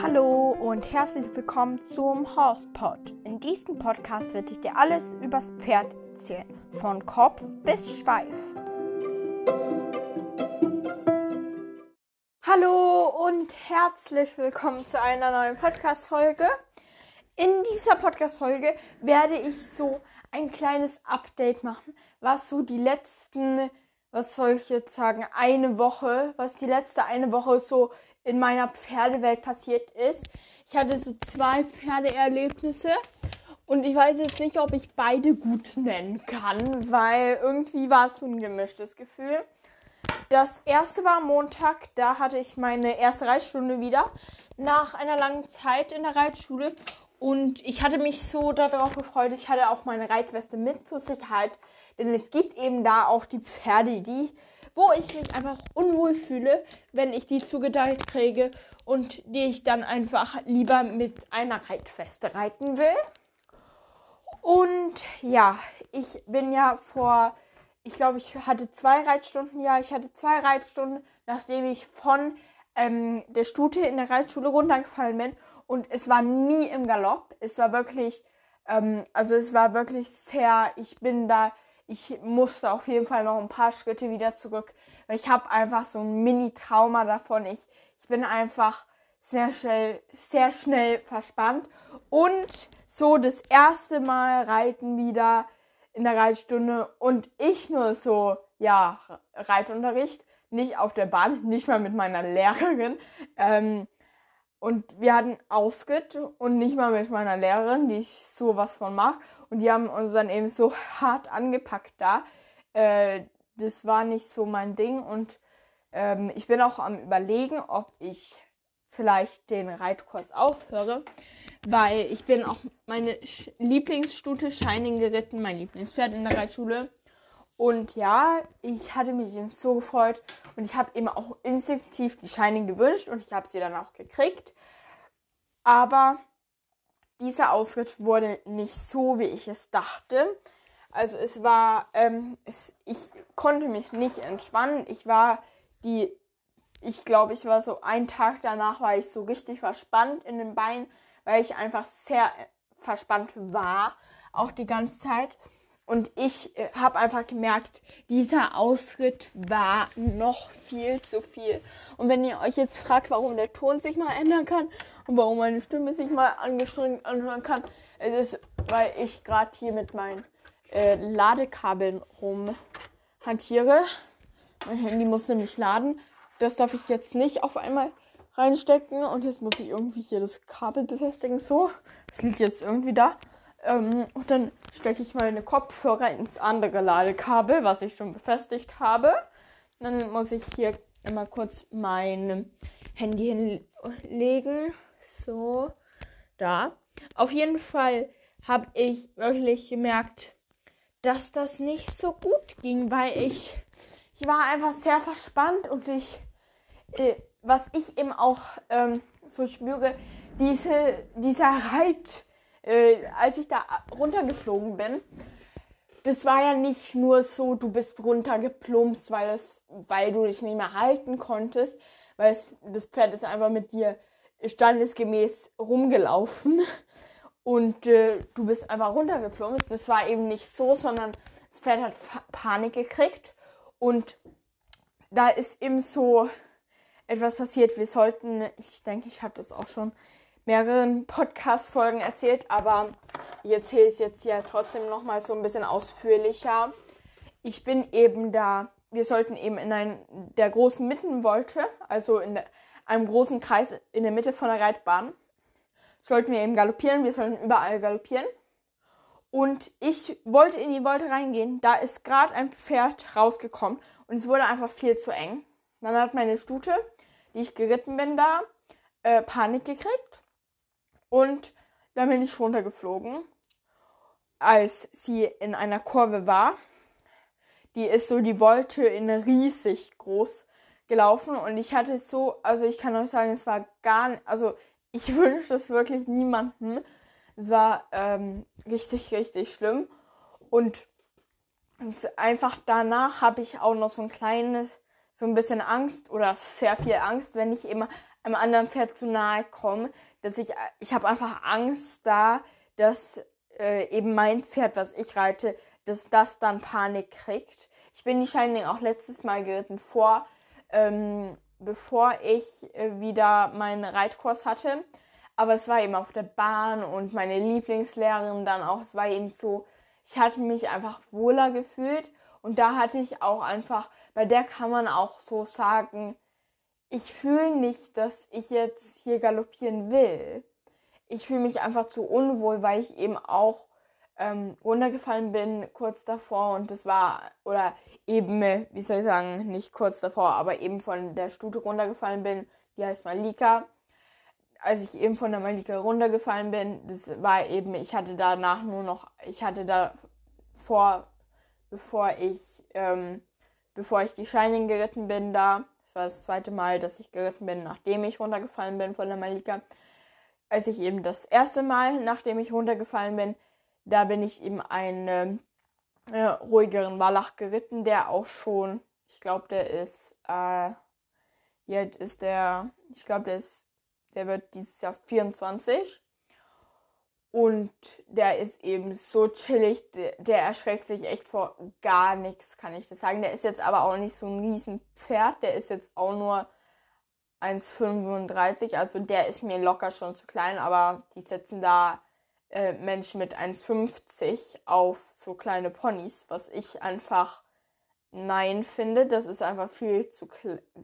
Hallo und herzlich willkommen zum Horsepod. In diesem Podcast werde ich dir alles übers Pferd erzählen, von Kopf bis Schweif. Hallo und herzlich willkommen zu einer neuen Podcast-Folge. In dieser Podcast-Folge werde ich so ein kleines Update machen, was so die letzten, was soll ich jetzt sagen, eine Woche, was die letzte eine Woche so in meiner Pferdewelt passiert ist. Ich hatte so zwei Pferdeerlebnisse und ich weiß jetzt nicht, ob ich beide gut nennen kann, weil irgendwie war es so ein gemischtes Gefühl. Das erste war Montag, da hatte ich meine erste Reitstunde wieder nach einer langen Zeit in der Reitschule und ich hatte mich so darauf gefreut. Ich hatte auch meine Reitweste mit zur Sicherheit, denn es gibt eben da auch die Pferde, die wo ich mich einfach unwohl fühle, wenn ich die zugeteilt kriege und die ich dann einfach lieber mit einer Reitweste reiten will. Und ja, ich bin ja vor, ich glaube, ich hatte zwei Reitstunden, ja, ich hatte zwei Reitstunden, nachdem ich von ähm, der Stute in der Reitschule runtergefallen bin. Und es war nie im Galopp. Es war wirklich, ähm, also es war wirklich sehr, ich bin da ich musste auf jeden Fall noch ein paar Schritte wieder zurück. Weil ich habe einfach so ein Mini-Trauma davon. Ich, ich bin einfach sehr schnell, sehr schnell verspannt. Und so das erste Mal reiten wieder in der Reitstunde und ich nur so, ja, Reitunterricht, nicht auf der Bahn, nicht mal mit meiner Lehrerin. Ähm, und wir hatten Ausritt und nicht mal mit meiner Lehrerin, die ich sowas von mag. Und die haben uns dann eben so hart angepackt da. Äh, das war nicht so mein Ding. Und ähm, ich bin auch am Überlegen, ob ich vielleicht den Reitkurs aufhöre. Weil ich bin auch meine Lieblingsstute Shining geritten, mein Lieblingspferd in der Reitschule. Und ja, ich hatte mich eben so gefreut und ich habe eben auch instinktiv die Shining gewünscht und ich habe sie dann auch gekriegt. Aber dieser Ausritt wurde nicht so, wie ich es dachte. Also es war, ähm, es, ich konnte mich nicht entspannen. Ich war die, ich glaube, ich war so einen Tag danach war ich so richtig verspannt in den Beinen, weil ich einfach sehr verspannt war, auch die ganze Zeit. Und ich äh, habe einfach gemerkt, dieser Ausritt war noch viel zu viel. Und wenn ihr euch jetzt fragt, warum der Ton sich mal ändern kann und warum meine Stimme sich mal angestrengt anhören kann, es ist, weil ich gerade hier mit meinen äh, Ladekabeln rumhantiere. Mein Handy muss nämlich laden. Das darf ich jetzt nicht auf einmal reinstecken. Und jetzt muss ich irgendwie hier das Kabel befestigen. So, das liegt jetzt irgendwie da. Ähm, und dann stecke ich meine Kopfhörer ins andere Ladekabel, was ich schon befestigt habe. Dann muss ich hier immer kurz mein Handy hinlegen. So, da. Auf jeden Fall habe ich wirklich gemerkt, dass das nicht so gut ging, weil ich, ich war einfach sehr verspannt und ich, äh, was ich eben auch ähm, so spüre, diese, dieser Reit, äh, als ich da runtergeflogen bin, das war ja nicht nur so, du bist runtergeplumpst, weil, es, weil du dich nicht mehr halten konntest, weil es, das Pferd ist einfach mit dir standesgemäß rumgelaufen und äh, du bist einfach runtergeplumpst. Das war eben nicht so, sondern das Pferd hat Panik gekriegt und da ist eben so etwas passiert. Wir sollten, ich denke, ich habe das auch schon mehreren Podcast-Folgen erzählt, aber ich erzähle es jetzt ja trotzdem nochmal so ein bisschen ausführlicher. Ich bin eben da, wir sollten eben in ein, der großen Mittenwolte, also in einem großen Kreis in der Mitte von der Reitbahn, sollten wir eben galoppieren, wir sollten überall galoppieren. Und ich wollte in die Wolte reingehen, da ist gerade ein Pferd rausgekommen und es wurde einfach viel zu eng. Dann hat meine Stute, die ich geritten bin, da äh, Panik gekriegt und dann bin ich runtergeflogen, als sie in einer Kurve war. Die ist so, die wollte in riesig groß gelaufen und ich hatte so, also ich kann euch sagen, es war gar nicht, also ich wünsche es wirklich niemandem. Es war ähm, richtig, richtig schlimm. Und einfach danach habe ich auch noch so ein kleines, so ein bisschen Angst oder sehr viel Angst, wenn ich eben einem anderen Pferd zu nahe komme, dass ich, ich habe einfach Angst da, dass äh, eben mein Pferd, was ich reite, dass das dann Panik kriegt. Ich bin die Shining auch letztes Mal geritten vor, ähm, bevor ich äh, wieder meinen Reitkurs hatte. Aber es war eben auf der Bahn und meine Lieblingslehrerin dann auch. Es war eben so, ich hatte mich einfach wohler gefühlt. Und da hatte ich auch einfach, bei der kann man auch so sagen, ich fühle nicht, dass ich jetzt hier galoppieren will. Ich fühle mich einfach zu unwohl, weil ich eben auch ähm, runtergefallen bin kurz davor und das war, oder eben, wie soll ich sagen, nicht kurz davor, aber eben von der Stute runtergefallen bin, die heißt Malika. Als ich eben von der Malika runtergefallen bin, das war eben, ich hatte danach nur noch, ich hatte da vor, bevor ich, ähm, bevor ich die Shining geritten bin da, das war das zweite Mal, dass ich geritten bin, nachdem ich runtergefallen bin von der Malika. Als ich eben das erste Mal, nachdem ich runtergefallen bin, da bin ich eben einen äh, ruhigeren Wallach geritten, der auch schon, ich glaube, der ist, äh, jetzt ist der, ich glaube, der ist, der wird dieses Jahr 24. Und der ist eben so chillig, der, erschreckt sich echt vor gar nichts, kann ich das sagen. Der ist jetzt aber auch nicht so ein Riesenpferd, der ist jetzt auch nur 1,35, also der ist mir locker schon zu klein, aber die setzen da äh, Menschen mit 1,50 auf so kleine Ponys, was ich einfach nein finde. Das ist einfach viel zu,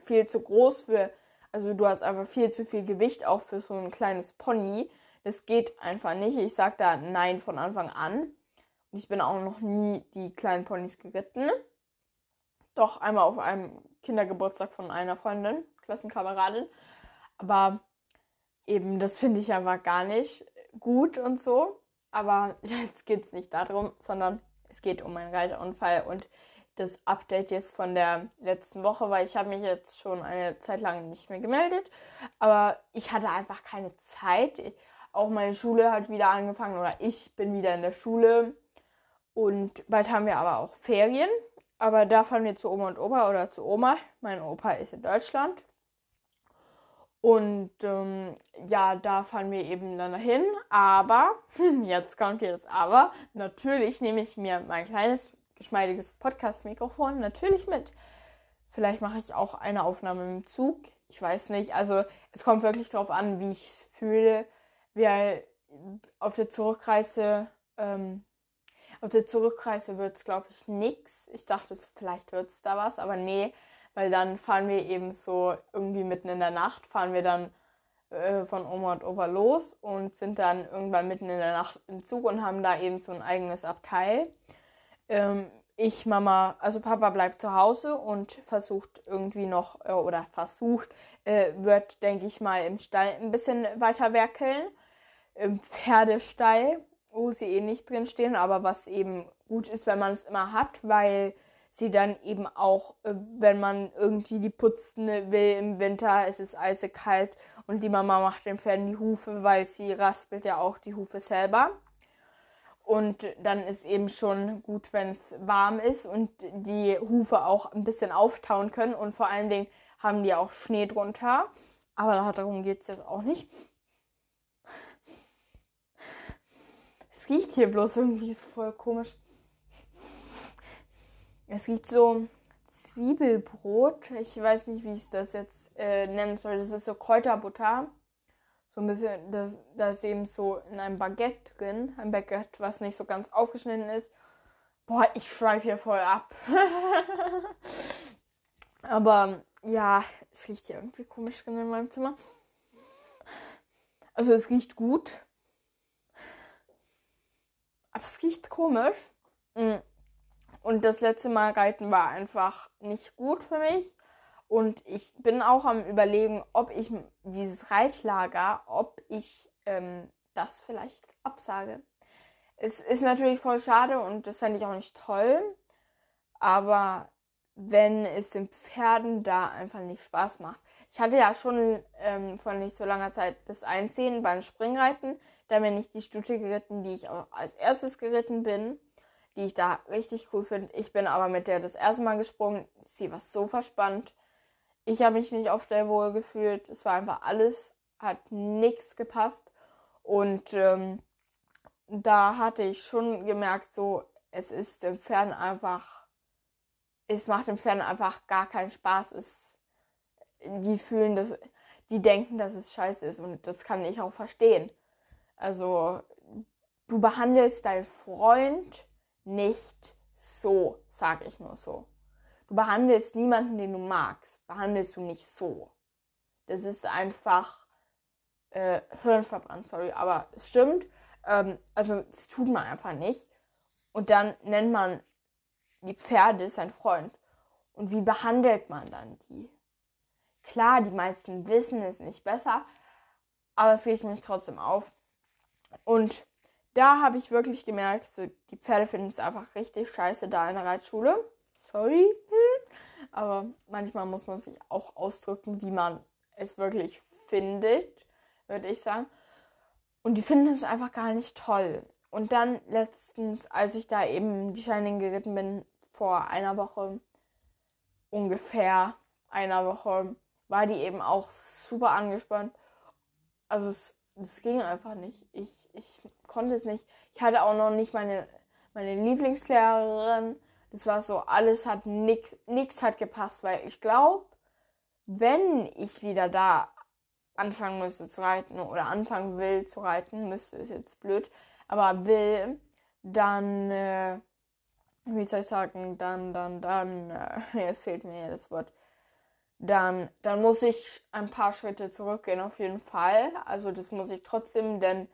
viel zu groß für, also du hast einfach viel zu viel Gewicht auch für so ein kleines Pony. Das geht einfach nicht. Ich sag da nein von Anfang an. Und ich bin auch noch nie die kleinen Ponys geritten. Doch einmal auf einem Kindergeburtstag von einer Freundin, Klassenkameradin. Aber eben, das finde ich aber gar nicht gut und so. Aber jetzt geht es nicht darum, sondern es geht um einen Reiterunfall und das Update jetzt von der letzten Woche, weil ich habe mich jetzt schon eine Zeit lang nicht mehr gemeldet. Aber ich hatte einfach keine Zeit. Auch meine Schule hat wieder angefangen oder ich bin wieder in der Schule. Und bald haben wir aber auch Ferien. Aber da fahren wir zu Oma und Opa oder zu Oma. Mein Opa ist in Deutschland. Und ähm, ja, da fahren wir eben dann dahin. Aber, jetzt kommt das Aber, natürlich nehme ich mir mein kleines, geschmeidiges Podcast-Mikrofon natürlich mit. Vielleicht mache ich auch eine Aufnahme im Zug. Ich weiß nicht. Also es kommt wirklich darauf an, wie ich es fühle. Wir auf der Zurückreise, ähm, auf der Zurückreise wird es, glaube ich, nichts. Ich dachte, vielleicht wird es da was, aber nee weil dann fahren wir eben so irgendwie mitten in der Nacht, fahren wir dann äh, von Oma und Opa los und sind dann irgendwann mitten in der Nacht im Zug und haben da eben so ein eigenes Abteil. Ähm, ich, Mama, also Papa bleibt zu Hause und versucht irgendwie noch, äh, oder versucht, äh, wird, denke ich mal, im Stall ein bisschen weiter werkeln. Im Pferdestall, wo sie eh nicht drin stehen, aber was eben gut ist, wenn man es immer hat, weil sie dann eben auch, äh, wenn man irgendwie die putzen will im Winter, es ist eisekalt und die Mama macht den Pferden die Hufe, weil sie raspelt ja auch die Hufe selber. Und dann ist eben schon gut, wenn es warm ist und die Hufe auch ein bisschen auftauen können und vor allen Dingen haben die auch Schnee drunter. Aber darum geht es jetzt auch nicht. Es riecht hier bloß irgendwie voll komisch. Es riecht so Zwiebelbrot. Ich weiß nicht, wie ich das jetzt äh, nennen soll. Das ist so Kräuterbutter. So ein bisschen, da das ist eben so in einem Baguette drin. Ein Baguette, was nicht so ganz aufgeschnitten ist. Boah, ich schweife hier voll ab. Aber ja, es riecht hier irgendwie komisch drin in meinem Zimmer. Also es riecht gut. Es riecht komisch. Mhm. Und das letzte Mal reiten war einfach nicht gut für mich. Und ich bin auch am Überlegen, ob ich dieses Reitlager, ob ich ähm, das vielleicht absage. Es ist natürlich voll schade und das fände ich auch nicht toll. Aber wenn es den Pferden da einfach nicht Spaß macht. Ich hatte ja schon ähm, vor nicht so langer Zeit das Einziehen beim Springreiten. Da bin ich die Stute geritten, die ich auch als erstes geritten bin die ich da richtig cool finde. Ich bin aber mit der das erste Mal gesprungen. Sie war so verspannt. Ich habe mich nicht auf der wohl gefühlt. Es war einfach alles, hat nichts gepasst. Und ähm, da hatte ich schon gemerkt, so, es ist im Fernsehen einfach, es macht im Fernsehen einfach gar keinen Spaß. Es, die fühlen das, die denken, dass es scheiße ist und das kann ich auch verstehen. Also, du behandelst deinen Freund nicht so, sag ich nur so. Du behandelst niemanden, den du magst, behandelst du nicht so. Das ist einfach äh, Hirnverbrannt, sorry, aber es stimmt. Ähm, also, das tut man einfach nicht. Und dann nennt man die Pferde sein Freund. Und wie behandelt man dann die? Klar, die meisten wissen es nicht besser, aber es regt mich trotzdem auf. Und da habe ich wirklich gemerkt, so, die Pferde finden es einfach richtig scheiße da in der Reitschule. Sorry. Hm. Aber manchmal muss man sich auch ausdrücken, wie man es wirklich findet, würde ich sagen. Und die finden es einfach gar nicht toll. Und dann letztens, als ich da eben die Shining geritten bin, vor einer Woche, ungefähr einer Woche, war die eben auch super angespannt. Also es, es ging einfach nicht. Ich, ich konnte es nicht. Ich hatte auch noch nicht meine, meine Lieblingslehrerin. Das war so, alles hat nix, nix hat gepasst, weil ich glaube, wenn ich wieder da anfangen müsste zu reiten oder anfangen will zu reiten, müsste ist jetzt blöd, aber will, dann, äh, wie soll ich sagen, dann, dann, dann, äh, jetzt fehlt mir ja das Wort, dann, dann muss ich ein paar Schritte zurückgehen auf jeden Fall. Also das muss ich trotzdem, denn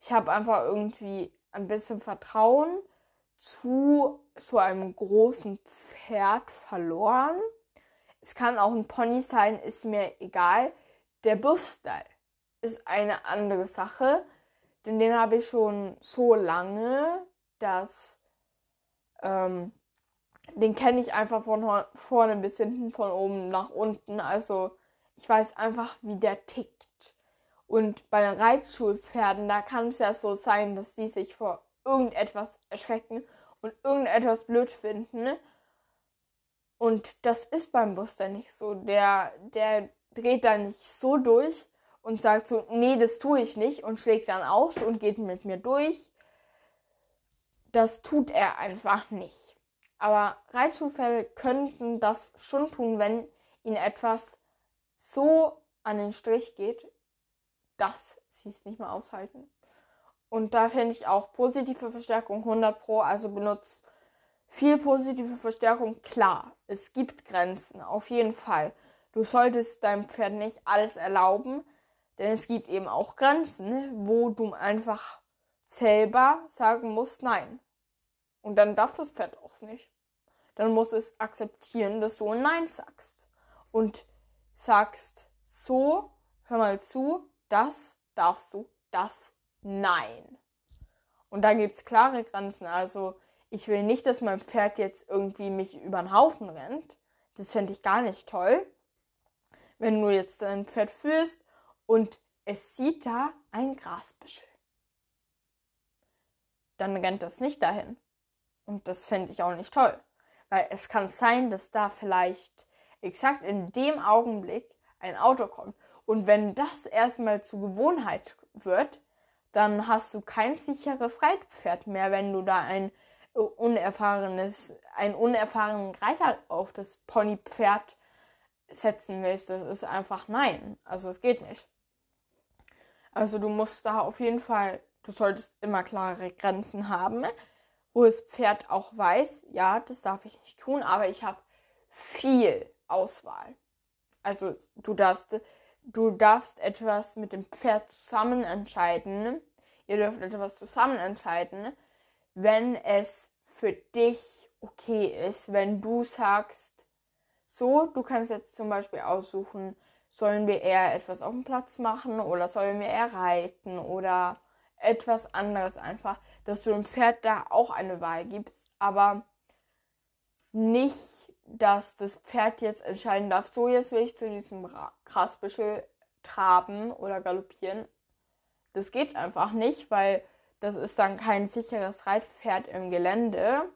ich habe einfach irgendwie ein bisschen Vertrauen zu so einem großen Pferd verloren. Es kann auch ein Pony sein, ist mir egal. Der Busstyle ist eine andere Sache, denn den habe ich schon so lange, dass ähm, den kenne ich einfach von vorne bis hinten, von oben nach unten. Also ich weiß einfach, wie der tickt. Und bei den Reitschulpferden, da kann es ja so sein, dass die sich vor irgendetwas erschrecken und irgendetwas blöd finden. Und das ist beim Buster nicht so. Der, der dreht da nicht so durch und sagt so, nee, das tue ich nicht und schlägt dann aus und geht mit mir durch. Das tut er einfach nicht. Aber Reitschulpferde könnten das schon tun, wenn ihnen etwas so an den Strich geht, dass sie es nicht mehr aushalten. Und da finde ich auch positive Verstärkung 100 Pro, also benutzt viel positive Verstärkung. Klar, es gibt Grenzen, auf jeden Fall. Du solltest deinem Pferd nicht alles erlauben, denn es gibt eben auch Grenzen, wo du einfach selber sagen musst, nein. Und dann darf das Pferd auch nicht. Dann muss es akzeptieren, dass du ein Nein sagst. Und sagst so, hör mal zu, das darfst du, das Nein. Und da gibt es klare Grenzen. Also ich will nicht, dass mein Pferd jetzt irgendwie mich über den Haufen rennt. Das fände ich gar nicht toll. Wenn du jetzt dein Pferd führst und es sieht da ein Grasbüschel. Dann rennt das nicht dahin. Und das fände ich auch nicht toll. Weil es kann sein, dass da vielleicht exakt in dem Augenblick ein Auto kommt. Und wenn das erstmal zur Gewohnheit wird, dann hast du kein sicheres Reitpferd mehr, wenn du da ein unerfahrenes, einen unerfahrenen Reiter auf das Ponypferd setzen willst. Das ist einfach nein. Also es geht nicht. Also du musst da auf jeden Fall, du solltest immer klare Grenzen haben wo das Pferd auch weiß, ja, das darf ich nicht tun, aber ich habe viel Auswahl. Also du darfst, du darfst etwas mit dem Pferd zusammen entscheiden. Ihr dürft etwas zusammen entscheiden, wenn es für dich okay ist, wenn du sagst, so, du kannst jetzt zum Beispiel aussuchen, sollen wir eher etwas auf dem Platz machen oder sollen wir eher reiten oder etwas anderes einfach, dass du dem Pferd da auch eine Wahl gibst, aber nicht, dass das Pferd jetzt entscheiden darf, so jetzt will ich zu diesem Grasbüschel traben oder galoppieren. Das geht einfach nicht, weil das ist dann kein sicheres Reitpferd im Gelände,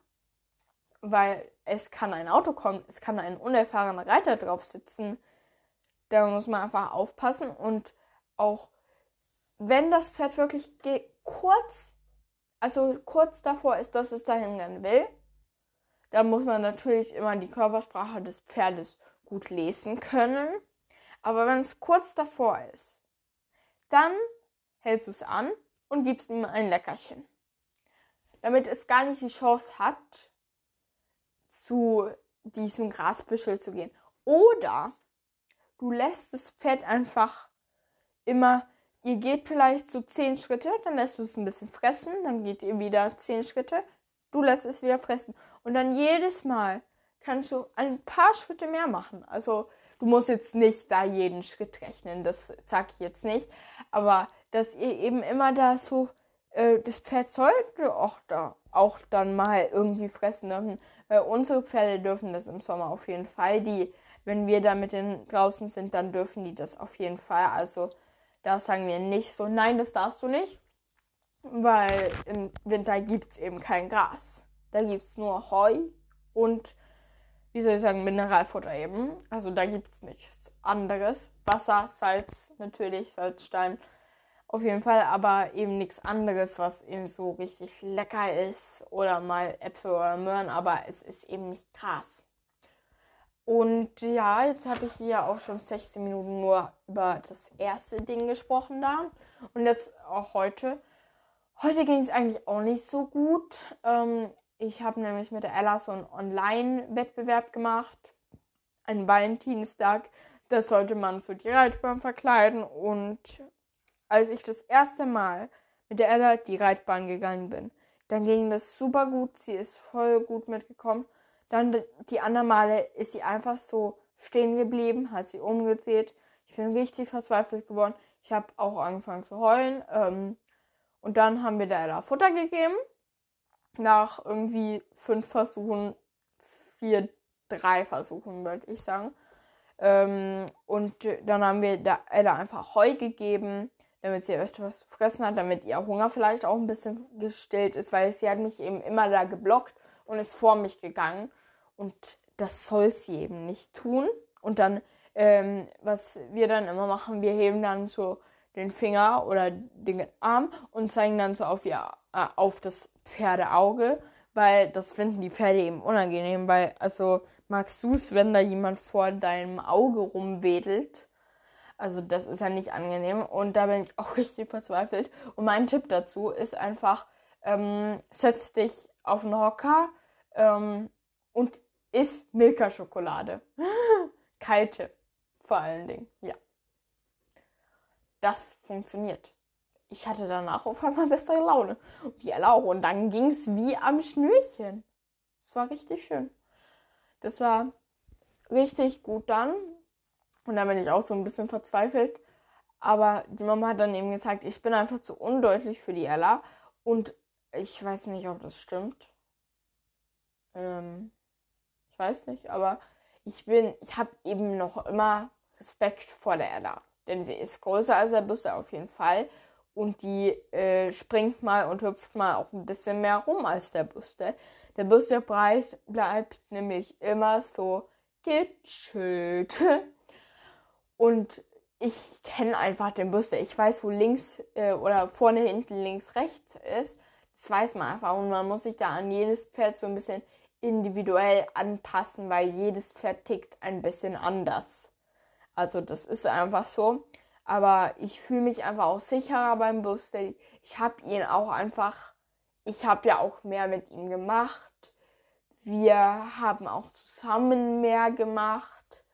weil es kann ein Auto kommen, es kann ein unerfahrener Reiter drauf sitzen. Da muss man einfach aufpassen und auch wenn das Pferd wirklich kurz, also kurz davor ist, dass es dahin rennen will, dann muss man natürlich immer die Körpersprache des Pferdes gut lesen können. Aber wenn es kurz davor ist, dann hältst du es an und gibst ihm ein Leckerchen. Damit es gar nicht die Chance hat, zu diesem Grasbüschel zu gehen. Oder du lässt das Pferd einfach immer, ihr geht vielleicht so zehn Schritte, dann lässt du es ein bisschen fressen, dann geht ihr wieder zehn Schritte, du lässt es wieder fressen. Und dann jedes Mal kannst du ein paar Schritte mehr machen. Also du musst jetzt nicht da jeden Schritt rechnen, das sage ich jetzt nicht. Aber dass ihr eben immer da so, äh, das Pferd sollte auch da auch dann mal irgendwie fressen dürfen. Äh, unsere Pferde dürfen das im Sommer auf jeden Fall. Die, wenn wir da mit denen draußen sind, dann dürfen die das auf jeden Fall. Also da sagen wir nicht so, nein, das darfst du nicht. Weil im Winter gibt es eben kein Gras. Da gibt es nur Heu und, wie soll ich sagen, Mineralfutter eben. Also da gibt es nichts anderes. Wasser, Salz natürlich, Salzstein auf jeden Fall, aber eben nichts anderes, was eben so richtig lecker ist oder mal Äpfel oder Möhren, aber es ist eben nicht Gras. Und ja, jetzt habe ich hier auch schon 16 Minuten nur über das erste Ding gesprochen da. Und jetzt auch heute. Heute ging es eigentlich auch nicht so gut. Ähm, ich habe nämlich mit der Ella so einen Online-Wettbewerb gemacht. Ein Valentinstag. Das sollte man so die Reitbahn verkleiden und als ich das erste Mal mit der Ella die Reitbahn gegangen bin, dann ging das super gut. Sie ist voll gut mitgekommen. Dann die anderen Male ist sie einfach so stehen geblieben, hat sie umgedreht. Ich bin richtig verzweifelt geworden. Ich habe auch angefangen zu heulen. Ähm, und dann haben wir der Ella Futter gegeben. Nach irgendwie fünf Versuchen, vier, drei Versuchen, würde ich sagen. Ähm, und dann haben wir der Ella einfach Heu gegeben damit sie etwas zu fressen hat, damit ihr Hunger vielleicht auch ein bisschen gestillt ist, weil sie hat mich eben immer da geblockt und ist vor mich gegangen. Und das soll sie eben nicht tun. Und dann, ähm, was wir dann immer machen, wir heben dann so den Finger oder den Arm und zeigen dann so auf ihr, äh, auf das Pferdeauge, weil das finden die Pferde eben unangenehm, weil, also magst du es, wenn da jemand vor deinem Auge rumwedelt? Also das ist ja nicht angenehm und da bin ich auch richtig verzweifelt. Und mein Tipp dazu ist einfach, ähm, setz dich auf einen Hocker ähm, und isst Milka-Schokolade. Kalte vor allen Dingen, ja. Das funktioniert. Ich hatte danach auf einmal bessere Laune. Und die Ella auch. Und dann ging es wie am Schnürchen. Das war richtig schön. Das war richtig gut dann. Und da bin ich auch so ein bisschen verzweifelt. Aber die Mama hat dann eben gesagt, ich bin einfach zu undeutlich für die Ella. Und ich weiß nicht, ob das stimmt. Ähm, ich weiß nicht, aber ich bin, ich habe eben noch immer Respekt vor der Ella. Denn sie ist größer als der Büste auf jeden Fall. Und die äh, springt mal und hüpft mal auch ein bisschen mehr rum als der Büste. Der Büste bleibt nämlich immer so gechillt. Und ich kenne einfach den Booster. Ich weiß, wo links äh, oder vorne, hinten, links, rechts ist. Das weiß man einfach. Und man muss sich da an jedes Pferd so ein bisschen individuell anpassen, weil jedes Pferd tickt ein bisschen anders. Also das ist einfach so. Aber ich fühle mich einfach auch sicherer beim Booster. Ich habe ihn auch einfach, ich habe ja auch mehr mit ihm gemacht. Wir haben auch zusammen mehr gemacht.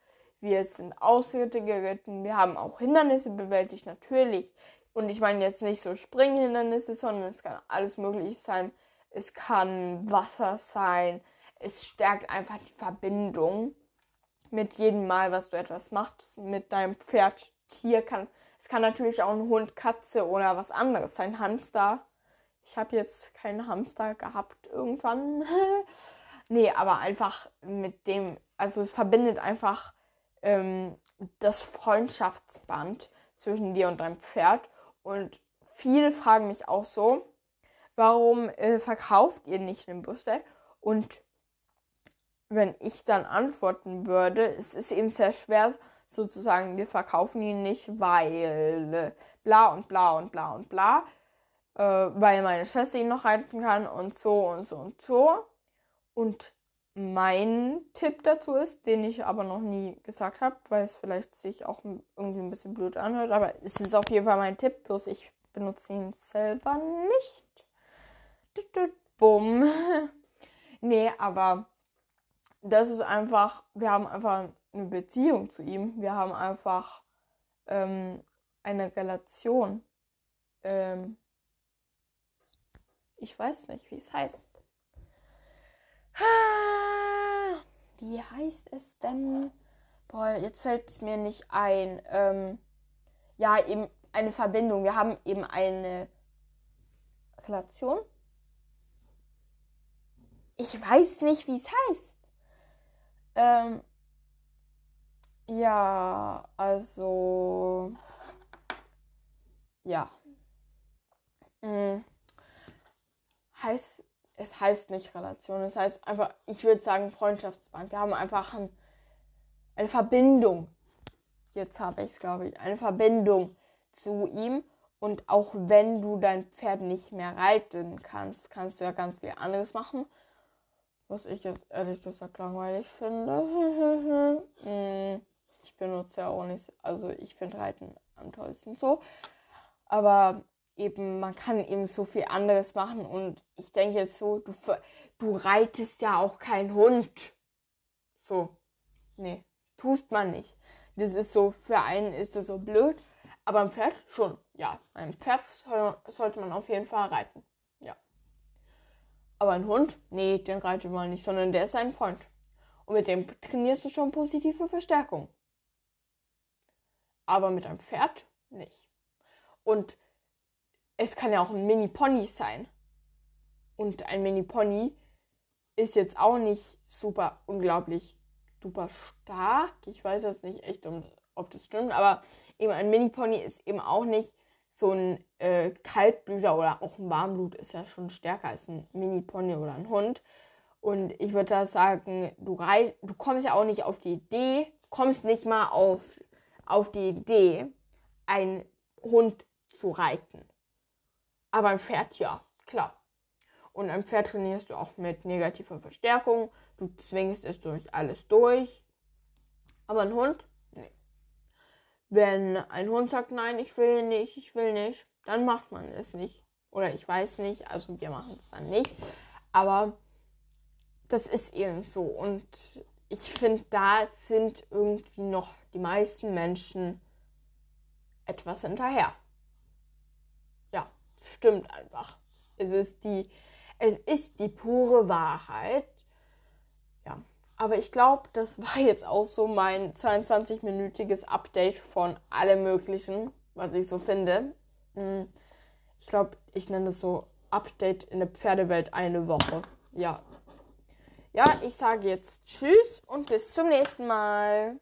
Wir sind Ausritte geritten. Wir haben auch Hindernisse bewältigt, natürlich. Und ich meine jetzt nicht so Springhindernisse, sondern es kann alles Mögliche sein. Es kann Wasser sein. Es stärkt einfach die Verbindung mit jedem Mal, was du etwas machst mit deinem Pferd, Tier kann. Es kann natürlich auch ein Hund, Katze oder was anderes sein. Hamster. Ich habe jetzt keinen Hamster gehabt irgendwann. nee, aber einfach mit dem, also es verbindet einfach ähm, das Freundschaftsband zwischen dir und deinem Pferd. Und viele fragen mich auch so, warum äh, verkauft ihr nicht den Brüste? Und wenn ich dann antworten würde, es ist eben sehr schwer sozusagen, wir verkaufen ihn nicht, weil äh, bla und bla und bla und bla, äh, weil meine Schwester ihn noch reiten kann und so und so und so. Und mein Tipp dazu ist, den ich aber noch nie gesagt habe, weil es vielleicht sich auch irgendwie ein bisschen blöd anhört, aber es ist auf jeden Fall mein Tipp, bloß ich benutze ihn selber nicht. Bumm. nee, aber das ist einfach, wir haben einfach eine Beziehung zu ihm. Wir haben einfach ähm, eine Relation. Ähm, ich weiß nicht, wie es heißt. Wie heißt es denn? Boah, jetzt fällt es mir nicht ein. Ähm, ja, eben eine Verbindung. Wir haben eben eine Relation. Ich weiß nicht, wie es heißt. Ähm, ja, also. Ja. Hm. Heißt, es heißt nicht Relation, es heißt einfach, ich würde sagen Freundschaftsband. Wir haben einfach ein, eine Verbindung. Jetzt habe ich es, glaube ich. Eine Verbindung zu ihm. Und auch wenn du dein Pferd nicht mehr reiten kannst, kannst du ja ganz viel anderes machen. Was ich jetzt ehrlich gesagt langweilig finde. Hm, ich benutze ja auch nicht, also ich finde Reiten am tollsten so. Aber eben, man kann eben so viel anderes machen und ich denke so, du, du reitest ja auch keinen Hund. So. Nee, tust man nicht. Das ist so, für einen ist das so blöd, aber ein Pferd schon. Ja, ein Pferd soll, sollte man auf jeden Fall reiten. Ja. Aber ein Hund, nee, den reitet man nicht, sondern der ist ein Freund. Und mit dem trainierst du schon positive Verstärkung. Aber mit einem Pferd nicht. Und es kann ja auch ein Mini-Pony sein. Und ein Mini-Pony ist jetzt auch nicht super unglaublich super stark. Ich weiß jetzt nicht echt, ob das stimmt, aber eben ein Mini-Pony ist eben auch nicht so ein äh, Kaltblüter oder auch ein Warmblut ist ja schon stärker als ein Mini-Pony oder ein Hund. Und ich würde da sagen, du, rei du kommst ja auch nicht auf die Idee, kommst nicht mal auf, auf die Idee, einen Hund zu reiten. Aber ein Pferd, ja, klar. Und ein Pferd trainierst du auch mit negativer Verstärkung. Du zwingst es durch alles durch. Aber ein Hund, nee. Wenn ein Hund sagt, nein, ich will nicht, ich will nicht, dann macht man es nicht. Oder ich weiß nicht, also wir machen es dann nicht. Aber das ist eben so. Und ich finde, da sind irgendwie noch die meisten Menschen etwas hinterher stimmt einfach. Es ist die, es ist die pure Wahrheit. Ja, aber ich glaube, das war jetzt auch so mein 22-minütiges Update von allem Möglichen, was ich so finde. Hm, ich glaube, ich nenne es so Update in der Pferdewelt eine Woche. Ja. Ja, ich sage jetzt Tschüss und bis zum nächsten Mal.